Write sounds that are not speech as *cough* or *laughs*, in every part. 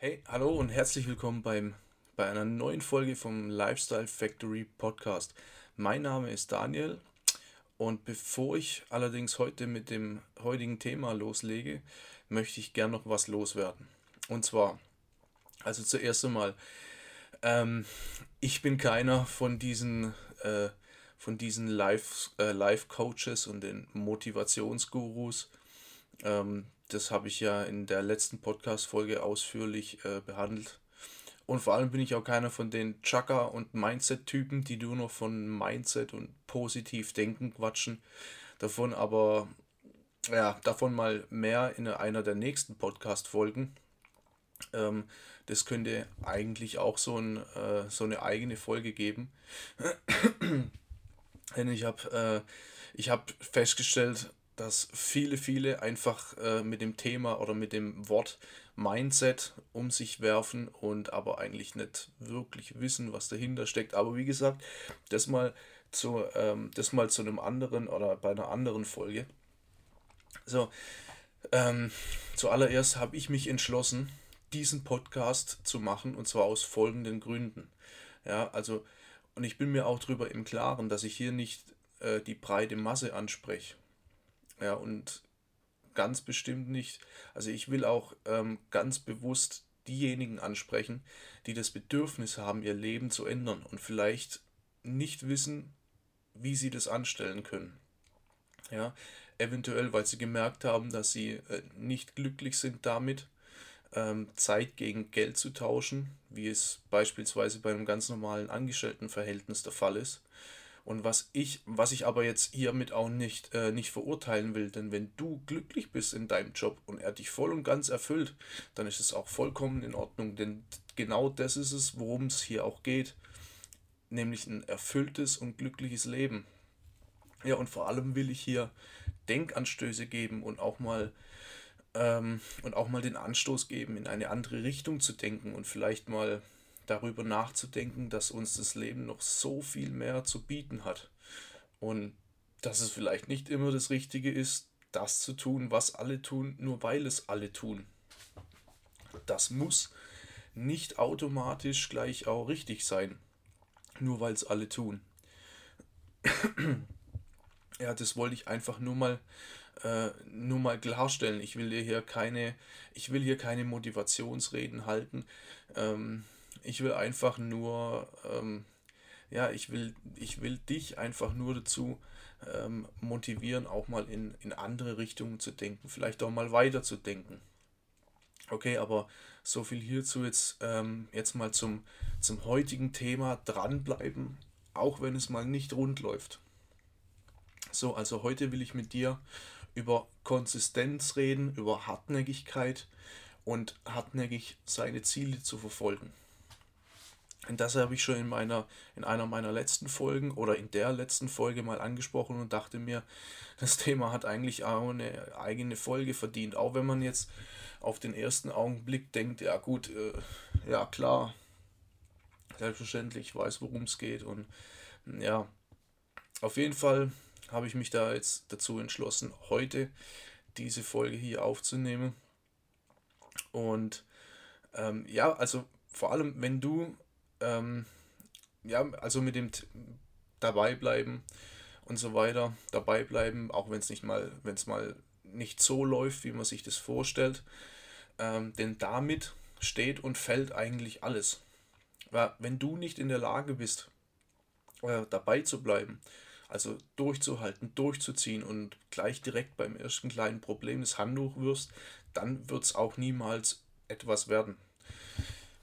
Hey, hallo und herzlich willkommen beim, bei einer neuen Folge vom Lifestyle Factory Podcast. Mein Name ist Daniel und bevor ich allerdings heute mit dem heutigen Thema loslege, möchte ich gern noch was loswerden. Und zwar, also zuerst einmal, ähm, ich bin keiner von diesen, äh, von diesen Life, äh, Life Coaches und den Motivationsgurus. Ähm, das habe ich ja in der letzten Podcast-Folge ausführlich äh, behandelt. Und vor allem bin ich auch keiner von den Chaka- und Mindset-Typen, die nur noch von Mindset und positiv denken quatschen. Davon aber, ja, davon mal mehr in einer der nächsten Podcast-Folgen. Ähm, das könnte eigentlich auch so, ein, äh, so eine eigene Folge geben. *clears throat* Denn ich habe äh, hab festgestellt, dass viele, viele einfach äh, mit dem Thema oder mit dem Wort Mindset um sich werfen und aber eigentlich nicht wirklich wissen, was dahinter steckt. Aber wie gesagt, das mal zu, ähm, das mal zu einem anderen oder bei einer anderen Folge. So, ähm, zuallererst habe ich mich entschlossen, diesen Podcast zu machen und zwar aus folgenden Gründen. Ja, also, und ich bin mir auch darüber im Klaren, dass ich hier nicht äh, die breite Masse anspreche. Ja, und ganz bestimmt nicht. Also ich will auch ähm, ganz bewusst diejenigen ansprechen, die das Bedürfnis haben, ihr Leben zu ändern und vielleicht nicht wissen, wie sie das anstellen können. Ja, eventuell, weil sie gemerkt haben, dass sie äh, nicht glücklich sind damit, ähm, Zeit gegen Geld zu tauschen, wie es beispielsweise bei einem ganz normalen Angestelltenverhältnis der Fall ist. Und was ich, was ich aber jetzt hiermit auch nicht, äh, nicht verurteilen will, denn wenn du glücklich bist in deinem Job und er dich voll und ganz erfüllt, dann ist es auch vollkommen in Ordnung, denn genau das ist es, worum es hier auch geht, nämlich ein erfülltes und glückliches Leben. Ja, und vor allem will ich hier Denkanstöße geben und auch mal ähm, und auch mal den Anstoß geben, in eine andere Richtung zu denken und vielleicht mal darüber nachzudenken, dass uns das Leben noch so viel mehr zu bieten hat. Und dass es vielleicht nicht immer das Richtige ist, das zu tun, was alle tun, nur weil es alle tun. Das muss nicht automatisch gleich auch richtig sein, nur weil es alle tun. *clears throat* ja, das wollte ich einfach nur mal, äh, nur mal klarstellen. Ich will hier keine, ich will hier keine Motivationsreden halten. Ähm, ich will einfach nur, ähm, ja, ich will, ich will dich einfach nur dazu ähm, motivieren, auch mal in, in andere Richtungen zu denken, vielleicht auch mal weiter zu denken. Okay, aber so viel hierzu jetzt, ähm, jetzt mal zum, zum heutigen Thema dranbleiben, auch wenn es mal nicht rund läuft. So, also heute will ich mit dir über Konsistenz reden, über Hartnäckigkeit und hartnäckig seine Ziele zu verfolgen. Und das habe ich schon in, meiner, in einer meiner letzten Folgen oder in der letzten Folge mal angesprochen und dachte mir, *laughs* das Thema hat eigentlich auch eine eigene Folge verdient. Auch wenn man jetzt auf den ersten Augenblick denkt, ja gut, äh, ja klar, selbstverständlich, ich weiß, worum es geht. Und ja, auf jeden Fall habe ich mich da jetzt dazu entschlossen, heute diese Folge hier aufzunehmen. Und ähm, ja, also vor allem, wenn du ähm, ja, also mit dem dabei bleiben und so weiter, dabei bleiben, auch wenn es nicht mal, wenn es mal nicht so läuft, wie man sich das vorstellt. Ähm, denn damit steht und fällt eigentlich alles. Weil wenn du nicht in der Lage bist, äh, dabei zu bleiben, also durchzuhalten, durchzuziehen und gleich direkt beim ersten kleinen Problem das Handtuch wirst, dann wird es auch niemals etwas werden.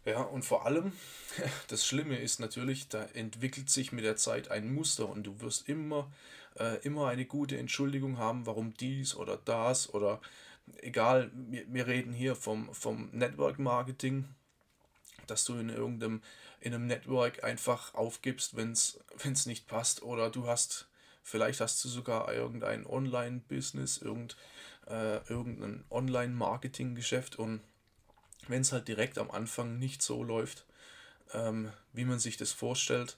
Ja, und vor allem, *laughs* das Schlimme ist natürlich, da entwickelt sich mit der Zeit ein Muster und du wirst immer, äh, immer eine gute Entschuldigung haben, warum dies oder das oder egal, wir, wir reden hier vom, vom Network Marketing, dass du in irgendeinem in einem Network einfach aufgibst, wenn es *laughs* nicht passt oder du hast, vielleicht hast du sogar irgendein Online-Business, irgend, äh, irgendein Online-Marketing-Geschäft und wenn es halt direkt am Anfang nicht so läuft, ähm, wie man sich das vorstellt,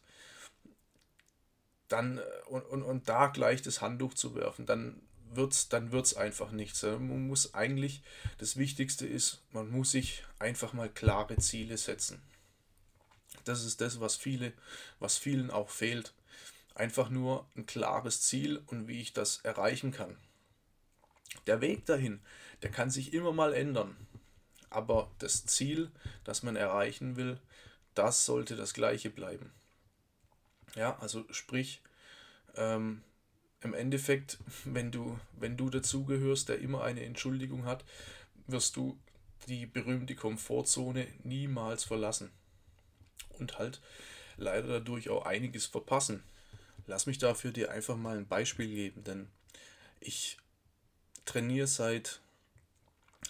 dann äh, und, und, und da gleich das Handtuch zu werfen, dann wird's, dann wird es einfach nichts. Man muss eigentlich, das Wichtigste ist, man muss sich einfach mal klare Ziele setzen. Das ist das, was viele, was vielen auch fehlt. Einfach nur ein klares Ziel und wie ich das erreichen kann. Der Weg dahin, der kann sich immer mal ändern. Aber das Ziel, das man erreichen will, das sollte das gleiche bleiben. Ja, also sprich, ähm, im Endeffekt, *laughs* wenn du, wenn du dazugehörst, der immer eine Entschuldigung hat, wirst du die berühmte Komfortzone niemals verlassen. Und halt leider dadurch auch einiges verpassen. Lass mich dafür dir einfach mal ein Beispiel geben, denn ich trainiere seit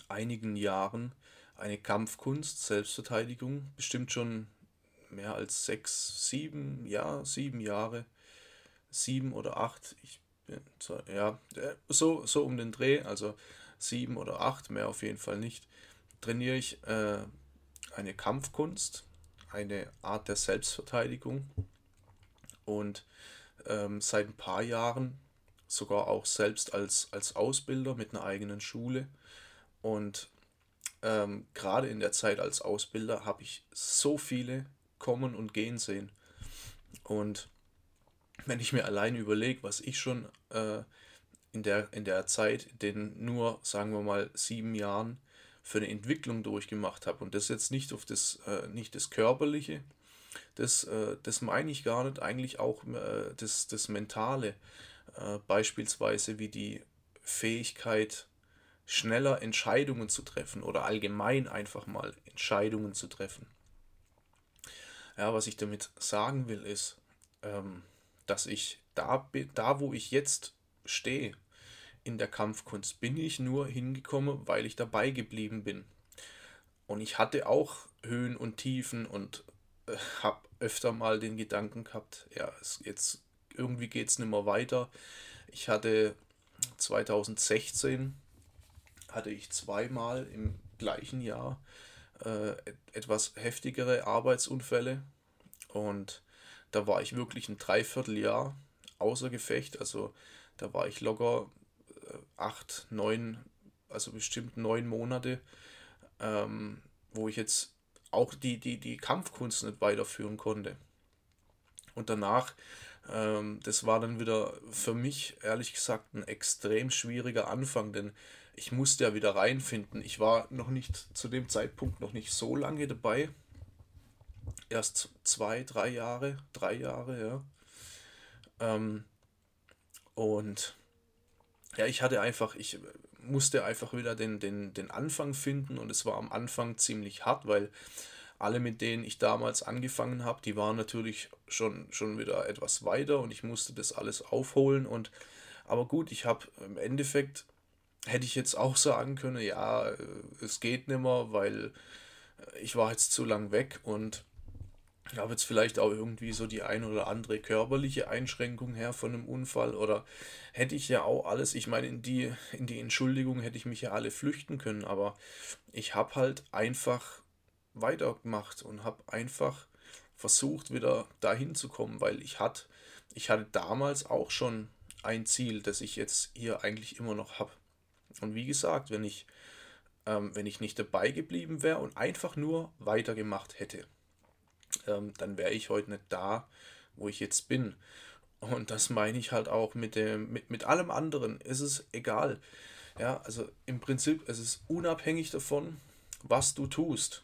einigen Jahren eine Kampfkunst, Selbstverteidigung, bestimmt schon mehr als sechs, sieben, ja, sieben Jahre, sieben oder acht, ich ja, äh, so, so um den Dreh, also sieben oder acht, mehr auf jeden Fall nicht, trainiere ich äh, eine Kampfkunst, eine Art der Selbstverteidigung und ähm, seit ein paar Jahren sogar auch selbst als, als Ausbilder mit einer eigenen Schule und ähm, gerade in der Zeit als Ausbilder habe ich so viele kommen und gehen sehen. Und wenn ich mir allein überlege, was ich schon äh, in, der, in der Zeit, den nur, sagen wir mal, sieben Jahren für eine Entwicklung durchgemacht habe, und das jetzt nicht auf das, äh, nicht das Körperliche, das, äh, das meine ich gar nicht, eigentlich auch äh, das, das Mentale, äh, beispielsweise wie die Fähigkeit, schneller Entscheidungen zu treffen oder allgemein einfach mal Entscheidungen zu treffen. Ja, was ich damit sagen will, ist, ähm, dass ich da, da, wo ich jetzt stehe in der Kampfkunst, bin ich nur hingekommen, weil ich dabei geblieben bin. Und ich hatte auch Höhen und Tiefen und äh, *laughs* habe öfter mal den Gedanken gehabt, ja, es, jetzt irgendwie geht es nicht mehr weiter. Ich hatte 2016 hatte ich zweimal im gleichen Jahr äh, etwas heftigere Arbeitsunfälle und da war ich wirklich ein Dreivierteljahr außer Gefecht. Also da war ich locker äh, acht, neun, also bestimmt neun Monate, ähm, wo ich jetzt auch die, die, die Kampfkunst nicht weiterführen konnte. Und danach, ähm, das war dann wieder für mich ehrlich gesagt ein extrem schwieriger Anfang, denn ich musste ja wieder reinfinden. Ich war noch nicht zu dem Zeitpunkt noch nicht so lange dabei. Erst zwei, drei Jahre, drei Jahre, ja. Ähm, und ja, ich hatte einfach, ich musste einfach wieder den, den, den Anfang finden und es war am Anfang ziemlich hart, weil alle, mit denen ich damals angefangen habe, die waren natürlich schon, schon wieder etwas weiter und ich musste das alles aufholen und aber gut, ich habe im Endeffekt hätte ich jetzt auch sagen können, ja, äh, es geht nicht mehr, weil äh, ich war jetzt zu lang weg und habe jetzt vielleicht auch irgendwie so die ein oder andere körperliche Einschränkung her von einem Unfall oder hätte ich ja auch alles, ich meine, in die, in die Entschuldigung hätte ich mich ja alle flüchten können, aber ich habe halt einfach weitergemacht und habe einfach versucht, wieder dahin zu kommen, weil ich hatte, ich hatte damals auch schon ein Ziel, das ich jetzt hier eigentlich immer noch habe. Und wie gesagt, wenn ich, ähm, wenn ich nicht dabei geblieben wäre und einfach nur weitergemacht hätte, ähm, dann wäre ich heute nicht da, wo ich jetzt bin. Und das meine ich halt auch mit dem, mit, mit allem anderen. ist Es egal. Ja, also im Prinzip, es ist unabhängig davon, was du tust.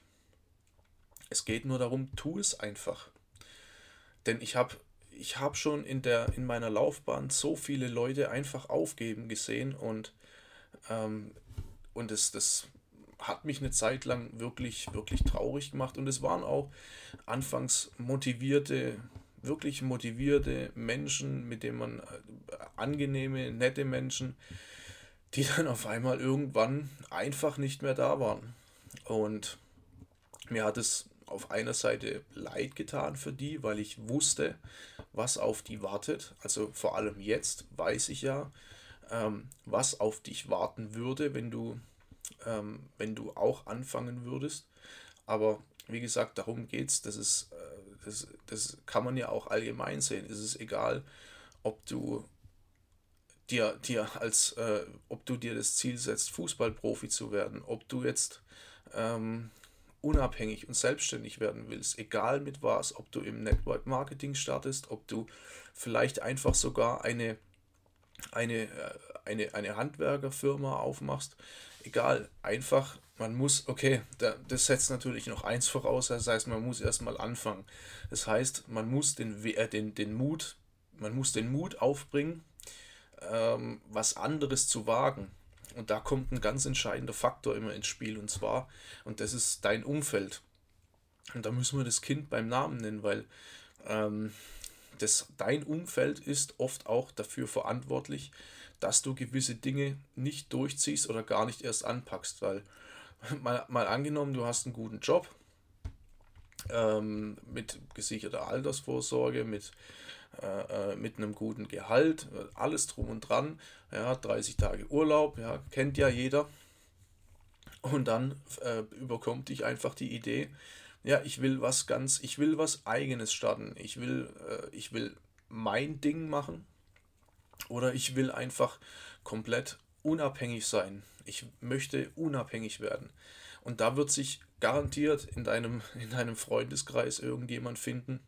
Es geht nur darum, tu es einfach. Denn ich habe ich hab schon in, der, in meiner Laufbahn so viele Leute einfach aufgeben gesehen und und das, das hat mich eine Zeit lang wirklich, wirklich traurig gemacht. Und es waren auch anfangs motivierte, wirklich motivierte Menschen, mit denen man äh, angenehme, nette Menschen, die *laughs* dann auf einmal irgendwann einfach nicht mehr da waren. Und mir hat es auf einer Seite leid getan für die, weil ich wusste, was auf die wartet. Also vor allem jetzt weiß ich ja, ähm, was auf dich warten würde, wenn du, ähm, wenn du auch anfangen würdest. Aber wie gesagt, darum geht es. Das, äh, das, das kann man ja auch allgemein sehen. Es ist egal, ob du dir, dir als, äh, ob du dir das Ziel setzt, Fußballprofi zu werden, ob du jetzt ähm, unabhängig und selbstständig werden willst, egal mit was, ob du im Network Marketing startest, ob du vielleicht einfach sogar eine, eine, äh, eine, eine Handwerkerfirma aufmachst, egal, einfach, man muss, okay, das setzt natürlich noch eins voraus, das heißt, man muss erstmal anfangen. Das heißt, man muss den, äh, den, den Mut, man muss den Mut aufbringen, ähm, was anderes zu wagen. Und da kommt ein ganz entscheidender Faktor immer ins Spiel und zwar, und das ist dein Umfeld. Und da müssen wir das Kind beim Namen nennen, weil ähm, das, dein Umfeld ist oft auch dafür verantwortlich, dass du gewisse Dinge nicht durchziehst oder gar nicht erst anpackst. Weil *laughs* mal, mal angenommen, du hast einen guten Job ähm, mit gesicherter Altersvorsorge, mit äh, äh, mit einem guten Gehalt, alles drum und dran, ja, 30 Tage Urlaub, ja, kennt ja jeder. Und dann äh, überkommt dich einfach die Idee, ja, ich will was ganz, ich will was eigenes starten. Ich will, äh, ich will mein Ding machen oder ich will einfach komplett unabhängig sein. Ich möchte unabhängig werden. Und da wird sich garantiert in deinem, *laughs* in deinem Freundeskreis irgendjemand finden,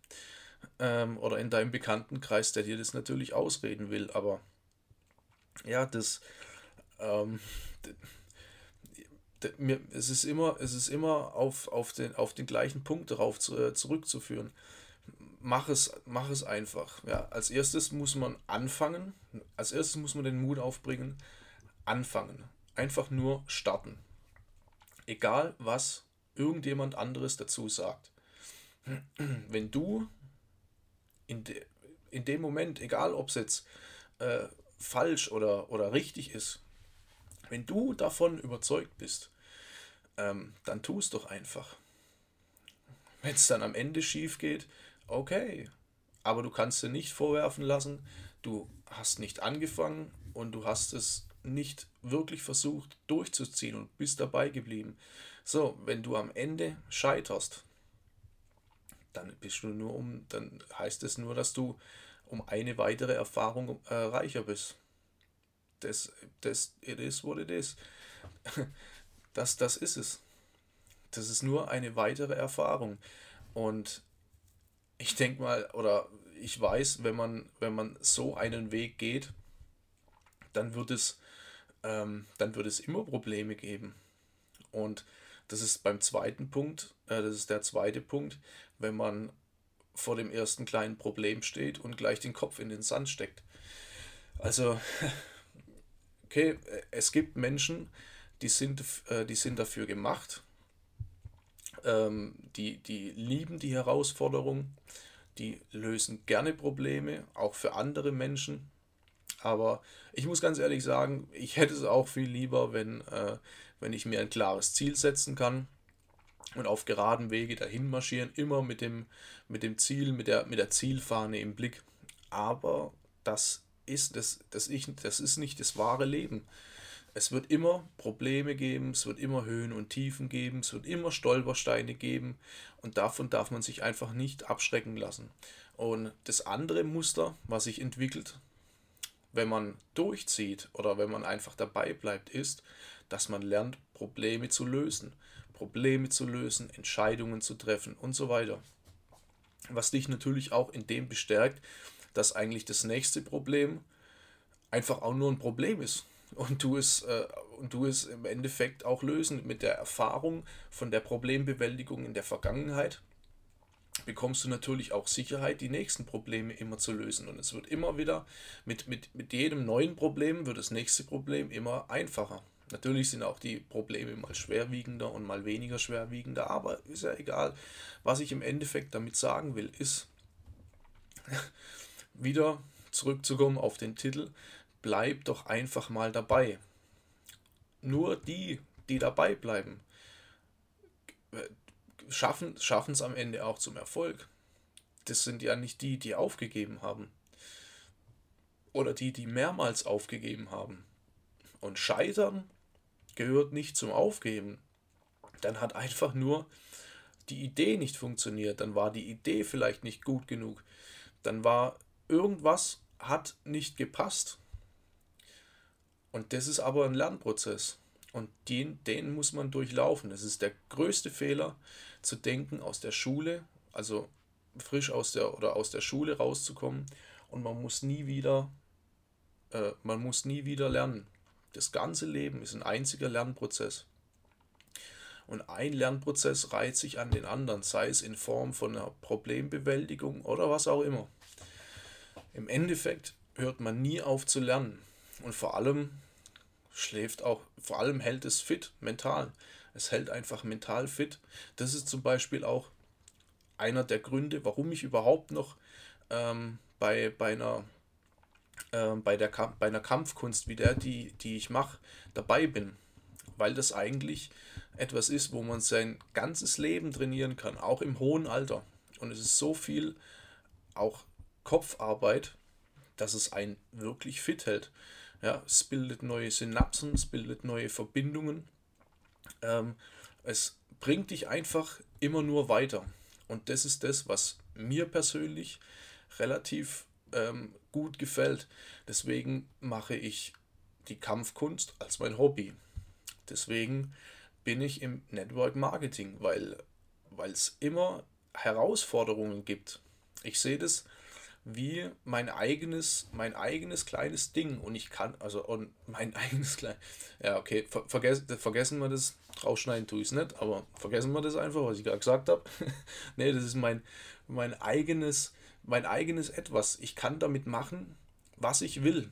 ähm, oder in deinem Bekanntenkreis, der dir das natürlich ausreden will. Aber ja, das, ähm, mir, es ist immer, es ist immer auf, auf, den, auf den gleichen Punkt darauf zu, äh, zurückzuführen. Mach es, mach es einfach. Ja, als erstes muss man anfangen. Als erstes muss man den Mut aufbringen. Anfangen. Einfach nur starten. Egal was irgendjemand anderes dazu sagt. Wenn du in, de, in dem Moment, egal ob es jetzt äh, falsch oder, oder richtig ist, wenn du davon überzeugt bist, ähm, dann tu es doch einfach. Wenn es dann am Ende schief geht, okay. Aber du kannst dir nicht vorwerfen lassen, du hast nicht angefangen und du hast es nicht wirklich versucht durchzuziehen und bist dabei geblieben. So, wenn du am Ende scheiterst, dann bist du nur um, dann heißt es nur, dass du um eine weitere Erfahrung äh, reicher bist. Das, das, it is what it is. *laughs* Das, das ist es. Das ist nur eine weitere Erfahrung. Und ich denke mal, oder ich weiß, wenn man, wenn man so einen Weg geht, dann wird es, ähm, dann wird es immer Probleme geben. Und das ist beim zweiten Punkt, äh, das ist der zweite Punkt, wenn man vor dem ersten kleinen Problem steht und gleich den Kopf in den Sand steckt. Also, *laughs* okay, es gibt Menschen, die sind, äh, die sind dafür gemacht, ähm, die, die lieben die Herausforderung, die lösen gerne Probleme, auch für andere Menschen. Aber ich muss ganz ehrlich sagen, ich hätte es auch viel lieber, wenn, äh, wenn ich mir ein klares Ziel setzen kann und auf geraden Wege dahin marschieren, immer mit dem, mit dem Ziel, mit der, mit der Zielfahne im Blick. Aber das ist, das, das, ich, das ist nicht das wahre Leben. Es wird immer Probleme geben, es wird immer Höhen und Tiefen geben, es wird immer Stolpersteine geben und davon darf man sich einfach nicht abschrecken lassen. Und das andere Muster, was sich entwickelt, wenn man durchzieht oder wenn man einfach dabei bleibt, ist, dass man lernt, Probleme zu lösen. Probleme zu lösen, Entscheidungen zu treffen und so weiter. Was dich natürlich auch in dem bestärkt, dass eigentlich das nächste Problem einfach auch nur ein Problem ist und du es äh, und du es im Endeffekt auch lösen mit der Erfahrung von der Problembewältigung in der Vergangenheit bekommst du natürlich auch Sicherheit, die nächsten Probleme immer zu lösen. Und es wird immer wieder, mit, mit, mit jedem neuen Problem wird das nächste Problem immer einfacher. Natürlich sind auch die Probleme mal schwerwiegender und mal weniger schwerwiegender, aber ist ja egal. Was ich im Endeffekt damit sagen will, ist, *laughs* wieder zurückzukommen auf den Titel, bleib doch einfach mal dabei. Nur die, die dabei bleiben, schaffen es am Ende auch zum Erfolg. Das sind ja nicht die, die aufgegeben haben. Oder die, die mehrmals aufgegeben haben. Und scheitern gehört nicht zum Aufgeben. Dann hat einfach nur die Idee nicht funktioniert. Dann war die Idee vielleicht nicht gut genug. Dann war irgendwas hat nicht gepasst. Und das ist aber ein Lernprozess. Und den, den muss man durchlaufen. Das ist der größte Fehler, zu denken, aus der Schule, also frisch aus der oder aus der Schule rauszukommen und man muss nie wieder, äh, man muss nie wieder lernen. Das ganze Leben ist ein einziger Lernprozess. Und ein Lernprozess reiht sich an den anderen, sei es in Form von einer Problembewältigung oder was auch immer. Im Endeffekt hört man nie auf zu lernen. Und vor allem schläft auch, vor allem hält es fit, mental. Es hält einfach mental fit. Das ist zum Beispiel auch einer der Gründe, warum ich überhaupt noch ähm, bei, bei, einer, äh, bei, der, bei einer Kampfkunst wie der, die, die ich mache, dabei bin. Weil das eigentlich etwas ist, wo man sein ganzes Leben trainieren kann, auch im hohen Alter. Und es ist so viel auch Kopfarbeit, dass es einen wirklich fit hält. Ja, es bildet neue Synapsen, es bildet neue Verbindungen. Ähm, es bringt dich einfach immer nur weiter. Und das ist das, was mir persönlich relativ ähm, gut gefällt. Deswegen mache ich die Kampfkunst als mein Hobby. Deswegen bin ich im Network Marketing, weil es immer Herausforderungen gibt. Ich sehe das wie mein eigenes, mein eigenes kleines Ding und ich kann, also und mein *laughs* eigenes klein, ja okay, ver vergessen, vergessen wir das, rausschneiden tue ich es nicht, aber vergessen wir das einfach, was ich gerade gesagt habe. *laughs* nee, das ist mein, mein eigenes, mein eigenes Etwas. Ich kann damit machen, was ich will.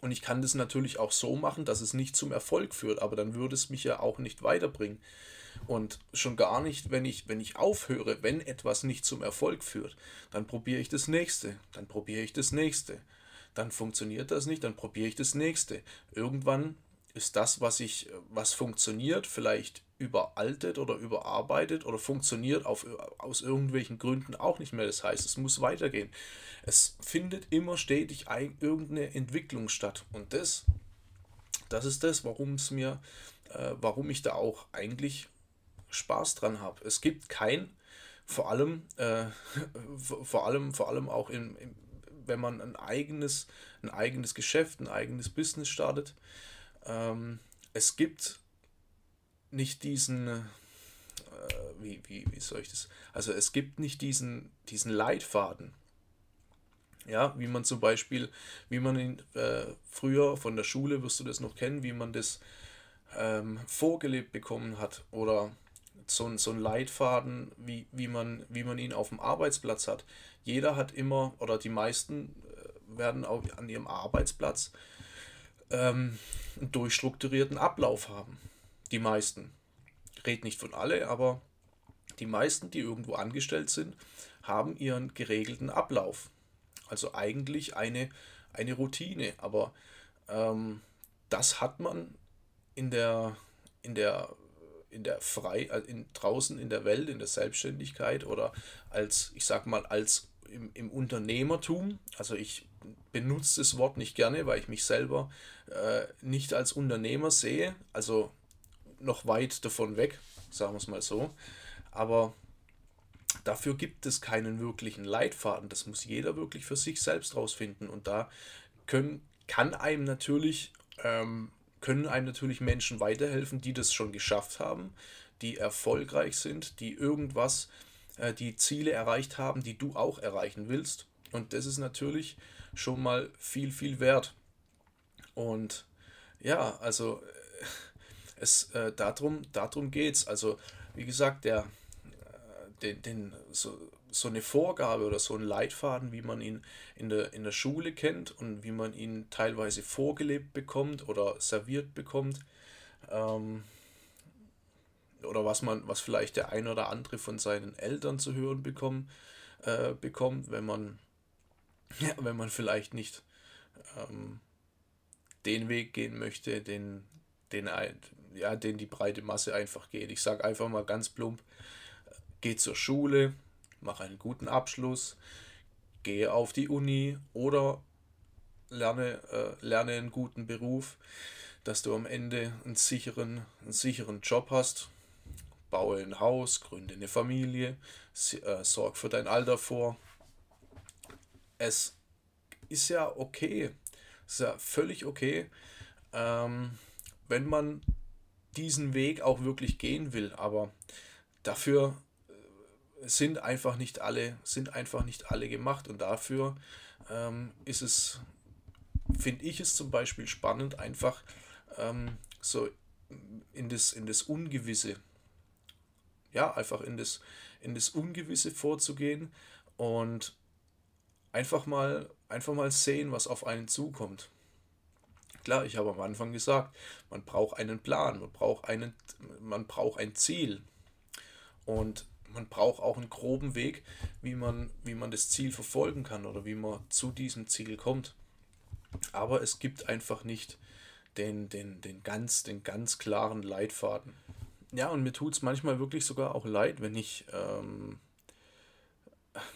Und ich kann das natürlich auch so machen, dass es nicht zum Erfolg führt, aber dann würde es mich ja auch nicht weiterbringen. Und schon gar nicht, wenn ich, wenn ich aufhöre, wenn etwas nicht zum Erfolg führt, dann probiere ich das nächste, dann probiere ich das nächste. Dann funktioniert das nicht, dann probiere ich das nächste. Irgendwann ist das, was ich, was funktioniert, vielleicht überaltet oder überarbeitet oder funktioniert auf, aus irgendwelchen Gründen auch nicht mehr. Das heißt, es muss weitergehen. Es findet immer stetig ein, irgendeine Entwicklung statt. Und das, das ist das, warum es mir, äh, warum ich da auch eigentlich Spaß dran habe. Es gibt kein, vor allem, äh, *laughs* vor allem, vor allem auch in, in, wenn man ein eigenes, ein eigenes Geschäft, ein eigenes Business startet, ähm, es gibt nicht diesen, äh, wie, wie, wie soll ich das, also es gibt nicht diesen, diesen Leitfaden. Ja, wie man zum Beispiel, wie man ihn äh, früher von der Schule, wirst du das noch kennen, wie man das ähm, vorgelebt bekommen hat oder so, so ein Leitfaden, wie, wie, man, wie man ihn auf dem Arbeitsplatz hat. Jeder hat immer, oder die meisten äh, werden auch an ihrem Arbeitsplatz ähm, einen durchstrukturierten Ablauf haben. Die meisten. Ich rede nicht von alle, aber die meisten, die irgendwo angestellt sind, haben ihren geregelten Ablauf. Also eigentlich eine, eine Routine. Aber ähm, das hat man in der, in der, in der frei, äh, in, draußen in der Welt, in der Selbstständigkeit oder als, ich sag mal, als im, im Unternehmertum. Also ich benutze das Wort nicht gerne, weil ich mich selber äh, nicht als Unternehmer sehe, also noch weit davon weg, sagen wir es mal so. Aber dafür gibt es keinen wirklichen Leitfaden. Das muss jeder wirklich für sich selbst rausfinden. Und da können, kann einem natürlich, ähm, können einem natürlich Menschen weiterhelfen, die das schon geschafft haben, die erfolgreich sind, die irgendwas, äh, die Ziele erreicht haben, die du auch erreichen willst. Und das ist natürlich schon mal viel, viel wert. Und ja, also äh, es äh, darum, darum geht es. Also, wie gesagt, der, äh, den, den, so, so eine Vorgabe oder so ein Leitfaden, wie man ihn in der, in der Schule kennt und wie man ihn teilweise vorgelebt bekommt oder serviert bekommt. Ähm, oder was man, was vielleicht der ein oder andere von seinen Eltern zu hören bekommen, äh, bekommt, wenn man *laughs* ja, wenn man vielleicht nicht ähm, den Weg gehen möchte, den, den, ja, den die breite Masse einfach geht. Ich sage einfach mal ganz plump, geh zur Schule, mach einen guten Abschluss, gehe auf die Uni oder lerne, äh, lerne einen guten Beruf, dass du am Ende einen sicheren, einen sicheren Job hast, baue ein Haus, gründe eine Familie, äh, sorg für dein Alter vor. Es ist ja okay, es ist ja völlig okay, ähm, wenn man diesen Weg auch wirklich gehen will, aber dafür sind einfach nicht alle, sind einfach nicht alle gemacht und dafür ähm, ist es, finde ich es zum Beispiel spannend, einfach ähm, so in das, in das Ungewisse, ja, einfach in das, in das Ungewisse vorzugehen und einfach mal, einfach mal sehen, was auf einen zukommt. Klar, ich habe am Anfang gesagt, man braucht einen Plan, man braucht, einen, man braucht ein Ziel. Und man braucht auch einen groben Weg, wie man, wie man das Ziel verfolgen kann oder wie man zu diesem Ziel kommt. Aber es gibt einfach nicht den, den, den, ganz, den ganz klaren Leitfaden. Ja, und mir tut es manchmal wirklich sogar auch leid, wenn ich, ähm,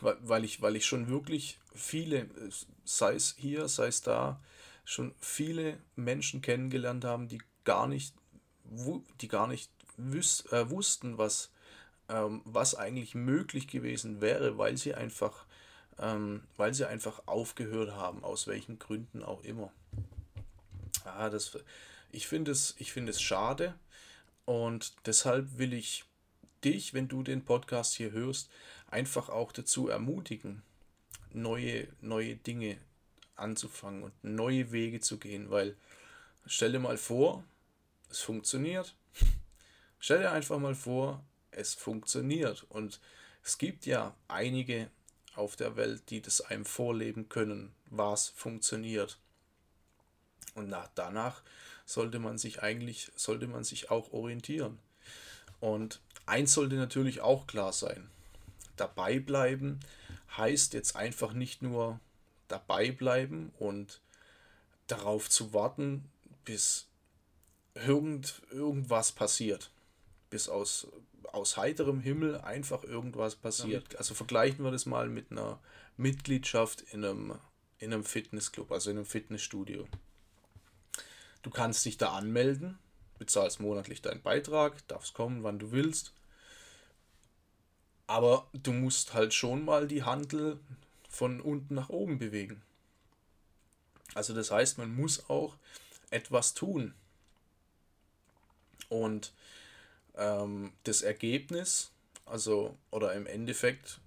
weil, ich, weil ich schon wirklich viele, sei es hier, sei es da, schon viele Menschen kennengelernt haben, die gar nicht, die gar nicht wüs, äh, wussten, was, ähm, was eigentlich möglich gewesen wäre, weil sie einfach, ähm, weil sie einfach aufgehört haben, aus welchen Gründen auch immer. Ja, das, ich finde es, ich finde es schade und deshalb will ich dich, wenn du den Podcast hier hörst, einfach auch dazu ermutigen, neue, neue Dinge anzufangen und neue Wege zu gehen, weil stell dir mal vor, es funktioniert. Stell dir einfach mal vor, es funktioniert. Und es gibt ja einige auf der Welt, die das einem vorleben können, was funktioniert. Und nach, danach sollte man sich eigentlich, sollte man sich auch orientieren. Und eins sollte natürlich auch klar sein. Dabei bleiben heißt jetzt einfach nicht nur dabei bleiben und darauf zu warten, bis irgend, irgendwas passiert. Bis aus, aus heiterem Himmel einfach irgendwas passiert. Ja. Also vergleichen wir das mal mit einer Mitgliedschaft in einem, in einem Fitnessclub, also in einem Fitnessstudio. Du kannst dich da anmelden, bezahlst monatlich deinen Beitrag, darfst kommen, wann du willst. Aber du musst halt schon mal die Handel von unten nach oben bewegen. Also das heißt, man muss auch etwas tun. Und ähm, das Ergebnis, also oder im Endeffekt,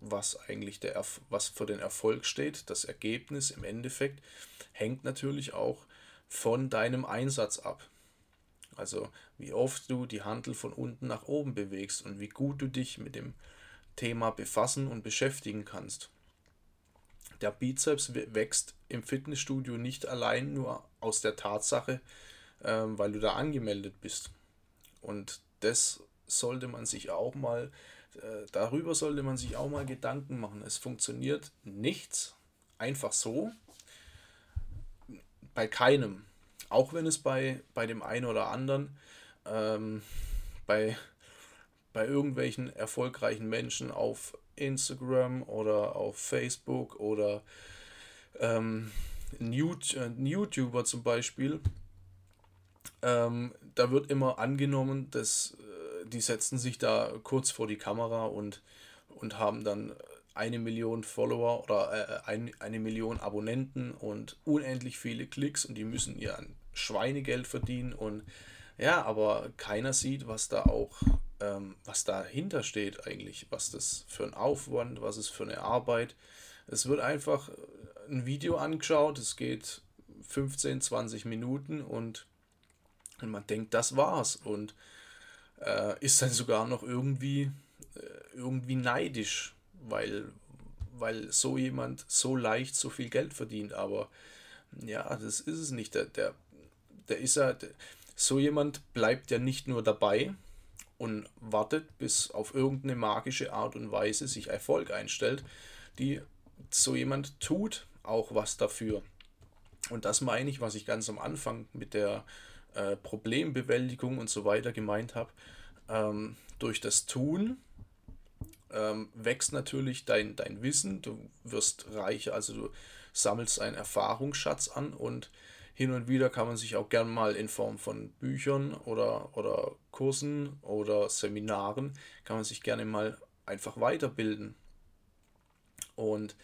was eigentlich der was für den Erfolg steht, das Ergebnis im Endeffekt hängt natürlich auch von deinem Einsatz ab. Also wie oft du die Handel von unten nach oben bewegst und wie gut du dich mit dem Thema befassen und beschäftigen kannst. Der Bizeps wächst im Fitnessstudio nicht allein nur aus der Tatsache, ähm, weil du da angemeldet bist. Und das sollte man sich auch mal, äh, darüber sollte man sich auch mal Gedanken machen. Es funktioniert nichts einfach so, bei keinem. Auch wenn es bei, bei dem einen oder anderen, ähm, bei, bei irgendwelchen erfolgreichen Menschen auf Instagram oder auf Facebook oder ähm, ein, YouTuber zum Beispiel, ähm, da wird immer angenommen, dass äh, die setzen sich da kurz vor die Kamera und, und haben dann eine Million Follower oder äh, ein, eine Million Abonnenten und unendlich viele Klicks und die müssen ihr Schweinegeld verdienen und ja, aber keiner sieht, was da auch ähm, was dahinter steht eigentlich, was das für ein Aufwand, was ist für eine Arbeit. Es wird einfach ein Video angeschaut, es geht 15, 20 Minuten und, und man denkt, das war's und äh, ist dann sogar noch irgendwie, äh, irgendwie neidisch, weil, weil so jemand so leicht so viel Geld verdient, aber ja, das ist es nicht. Der, der, der ist ja, der, so jemand bleibt ja nicht nur dabei, und wartet, bis auf irgendeine magische Art und Weise sich Erfolg einstellt, die so jemand tut auch was dafür. Und das meine ich, was ich ganz am Anfang mit der äh, Problembewältigung und so weiter gemeint habe. Ähm, durch das Tun ähm, wächst natürlich dein, dein Wissen, du wirst reicher, also du sammelst einen Erfahrungsschatz an und hin und wieder kann man sich auch gern mal in Form von Büchern oder, oder Kursen oder Seminaren, kann man sich gerne mal einfach weiterbilden. Und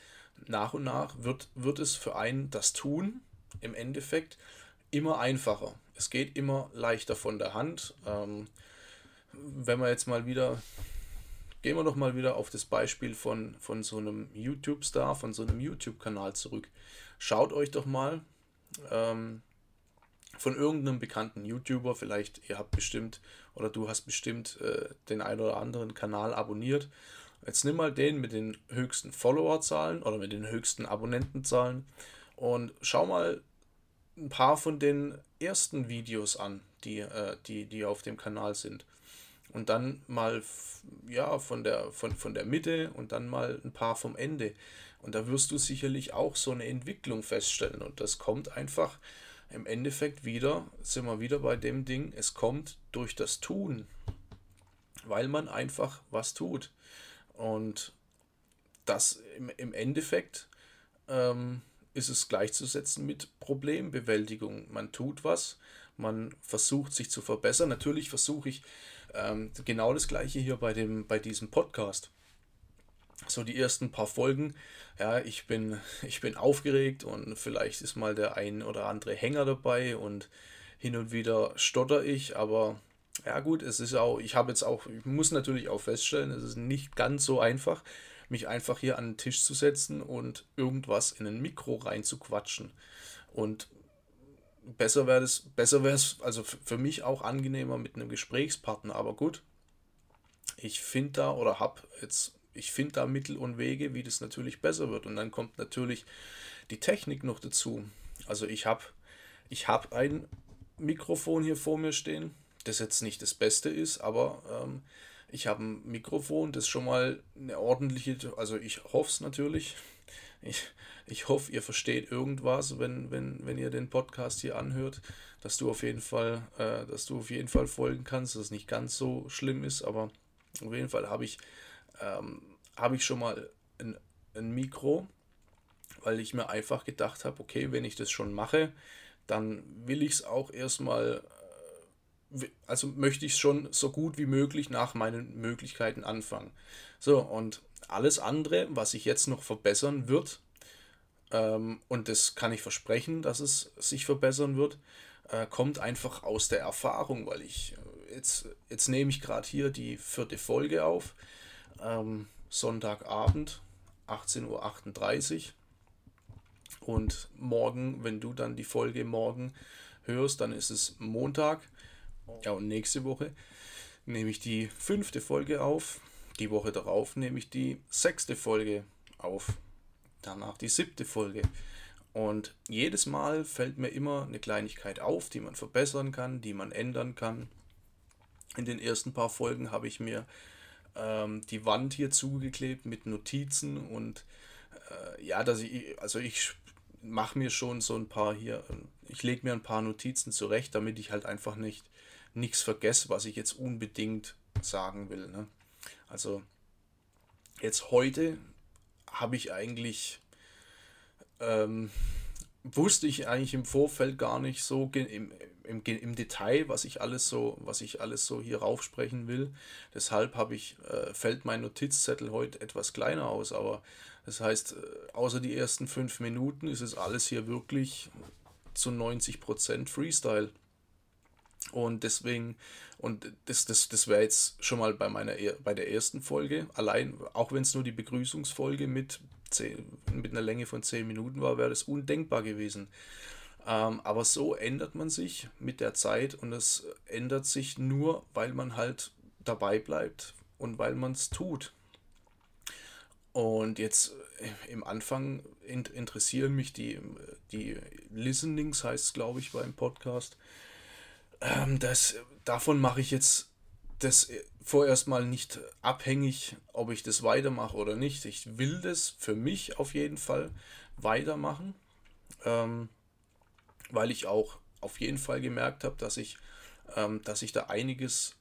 nach und nach wird, wird es für einen das Tun im Endeffekt immer einfacher. Es geht immer leichter von der Hand. Ähm, wenn wir jetzt mal wieder, gehen wir doch mal wieder auf das Beispiel von, von so einem YouTube-Star, von so einem YouTube-Kanal zurück. Schaut euch doch mal ähm, von irgendeinem bekannten YouTuber, vielleicht ihr habt bestimmt oder du hast bestimmt äh, den einen oder anderen Kanal abonniert. Jetzt nimm mal den mit den höchsten Followerzahlen oder mit den höchsten Abonnentenzahlen und schau mal ein paar von den ersten Videos an, die, äh, die, die auf dem Kanal sind. Und dann mal ja, von, der, von, von der Mitte und dann mal ein paar vom Ende. Und da wirst du sicherlich auch so eine Entwicklung feststellen. Und das kommt einfach im Endeffekt wieder, sind wir wieder bei dem Ding, es kommt durch das Tun, weil man einfach was tut. Und das im, im Endeffekt ähm, ist es gleichzusetzen mit Problembewältigung. Man tut was, man versucht sich zu verbessern. Natürlich versuche ich ähm, genau das gleiche hier bei, dem, bei diesem Podcast so die ersten paar Folgen, ja, ich bin, *laughs* ich bin aufgeregt und vielleicht ist mal der ein oder andere Hänger dabei und hin und wieder stotter ich, aber ja gut, es ist auch, ich habe jetzt auch, ich muss natürlich auch feststellen, es ist nicht ganz so einfach, mich einfach hier an den Tisch zu setzen und irgendwas in ein Mikro reinzuquatschen. Und besser wäre es, besser wäre es, also für mich auch angenehmer mit einem Gesprächspartner, aber gut, ich finde da oder habe jetzt ich finde da Mittel und Wege, wie das natürlich besser wird. Und dann kommt natürlich die Technik noch dazu. Also ich habe ich hab ein Mikrofon hier vor mir stehen, das jetzt nicht das Beste ist, aber ähm, ich habe ein Mikrofon, das schon mal eine ordentliche, also ich hoffe es natürlich. Ich, ich hoffe, ihr versteht irgendwas, wenn, wenn, wenn ihr den Podcast hier anhört, dass du auf jeden Fall, äh, dass du auf jeden Fall folgen kannst, dass es nicht ganz so schlimm ist, aber auf jeden Fall habe ich ähm, habe ich schon mal ein, ein Mikro, weil ich mir einfach gedacht habe, okay, wenn ich das schon mache, dann will ich es auch erstmal, also möchte ich schon so gut wie möglich nach meinen Möglichkeiten anfangen. So, und alles andere, was sich jetzt noch verbessern wird, ähm, und das kann ich versprechen, dass es sich verbessern wird, äh, kommt einfach aus der Erfahrung, weil ich äh, jetzt, jetzt nehme ich gerade hier die vierte Folge auf. Ähm, Sonntagabend, 18.38 Uhr. Und morgen, wenn du dann die Folge morgen hörst, dann ist es Montag. Ja, und nächste Woche nehme ich die fünfte Folge auf. Die Woche darauf nehme ich die sechste Folge auf. Danach die siebte Folge. Und jedes Mal fällt mir immer eine Kleinigkeit auf, die man verbessern kann, die man ändern kann. In den ersten paar Folgen habe ich mir ähm, die Wand hier zugeklebt mit Notizen und äh, ja, dass ich, also ich mache mir schon so ein paar hier, ich lege mir ein paar Notizen zurecht, damit ich halt einfach nicht nichts vergesse, was ich jetzt unbedingt sagen will. Ne? Also jetzt heute habe ich eigentlich ähm, wusste ich eigentlich im Vorfeld gar nicht so im, im, im Detail, was ich alles so, was ich alles so hier raufsprechen will. Deshalb habe ich, äh, fällt mein Notizzettel heute etwas kleiner aus, aber das heißt, äh, außer die ersten fünf Minuten ist es alles hier wirklich zu 90% Freestyle. Und deswegen, und das, das, das wäre jetzt schon mal bei meiner bei der ersten Folge, allein, auch wenn es nur die Begrüßungsfolge mit, 10, mit einer Länge von 10 Minuten war, wäre das undenkbar gewesen. Ähm, aber so ändert man sich mit der Zeit und es ändert sich nur, weil man halt dabei bleibt und weil man es tut. Und jetzt äh, im Anfang interessieren mich die, die Listenings, heißt es glaube ich beim Podcast. Ähm, das, davon mache ich jetzt das vorerst mal nicht abhängig, ob ich das weitermache oder nicht. Ich will das für mich auf jeden Fall weitermachen. Ähm, weil ich auch auf jeden Fall gemerkt habe, dass ich, ähm, dass ich da einiges,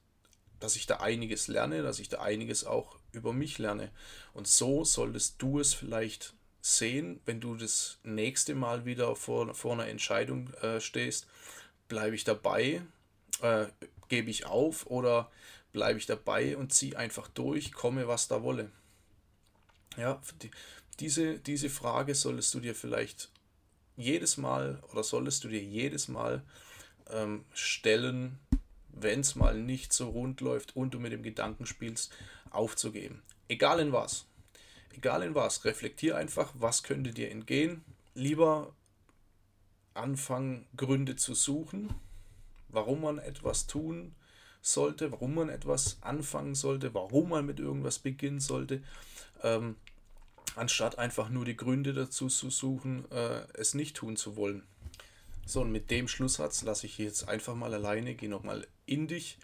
dass ich da einiges lerne, dass ich da einiges auch über mich lerne. Und so solltest du es vielleicht sehen, wenn du das nächste Mal wieder vor, vor einer Entscheidung äh, stehst. Bleibe ich dabei? Äh, Gebe ich auf oder bleibe ich dabei und ziehe einfach durch, komme was da wolle? Ja, die, diese, diese Frage solltest du dir vielleicht jedes Mal oder solltest du dir jedes Mal ähm, stellen, wenn es mal nicht so rund läuft und du mit dem Gedanken spielst, aufzugeben. Egal in was. Egal in was. Reflektier einfach, was könnte dir entgehen. Lieber anfangen, Gründe zu suchen, warum man etwas tun sollte, warum man etwas anfangen sollte, warum man mit irgendwas beginnen sollte, ähm, anstatt einfach nur die Gründe dazu zu suchen, äh, es nicht tun zu wollen. So, und mit dem Schlusssatz lasse ich jetzt einfach mal alleine, gehe nochmal in dich,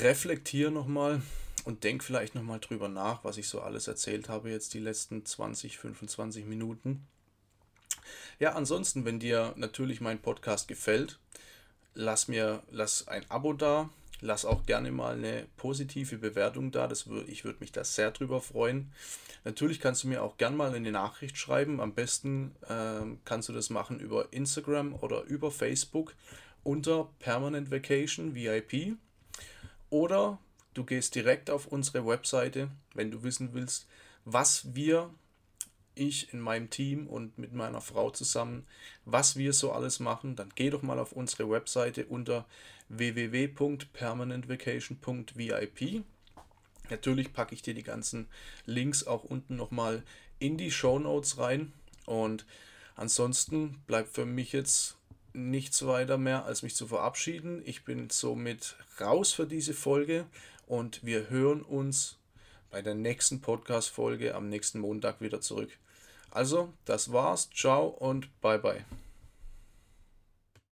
reflektiere nochmal und denk vielleicht nochmal drüber nach, was ich so alles erzählt habe jetzt die letzten 20, 25 Minuten. Ja, ansonsten, wenn dir natürlich mein Podcast gefällt, lass mir lass ein Abo da, lass auch gerne mal eine positive Bewertung da, das wür, ich würde mich da sehr drüber freuen. Natürlich kannst du mir auch gerne mal eine Nachricht schreiben, am besten ähm, kannst du das machen über Instagram oder über Facebook unter Permanent Vacation VIP oder du gehst direkt auf unsere Webseite, wenn du wissen willst, was wir ich in meinem Team und mit meiner Frau zusammen, was wir so alles machen, dann geh doch mal auf unsere Webseite unter www.permanentvacation.vip. Natürlich packe ich dir die ganzen Links auch unten nochmal in die Show Notes rein. Und ansonsten bleibt für mich jetzt nichts weiter mehr, als mich zu verabschieden. Ich bin somit raus für diese Folge und wir hören uns bei der nächsten Podcast-Folge am nächsten Montag wieder zurück. Also, das war's. Ciao und bye bye.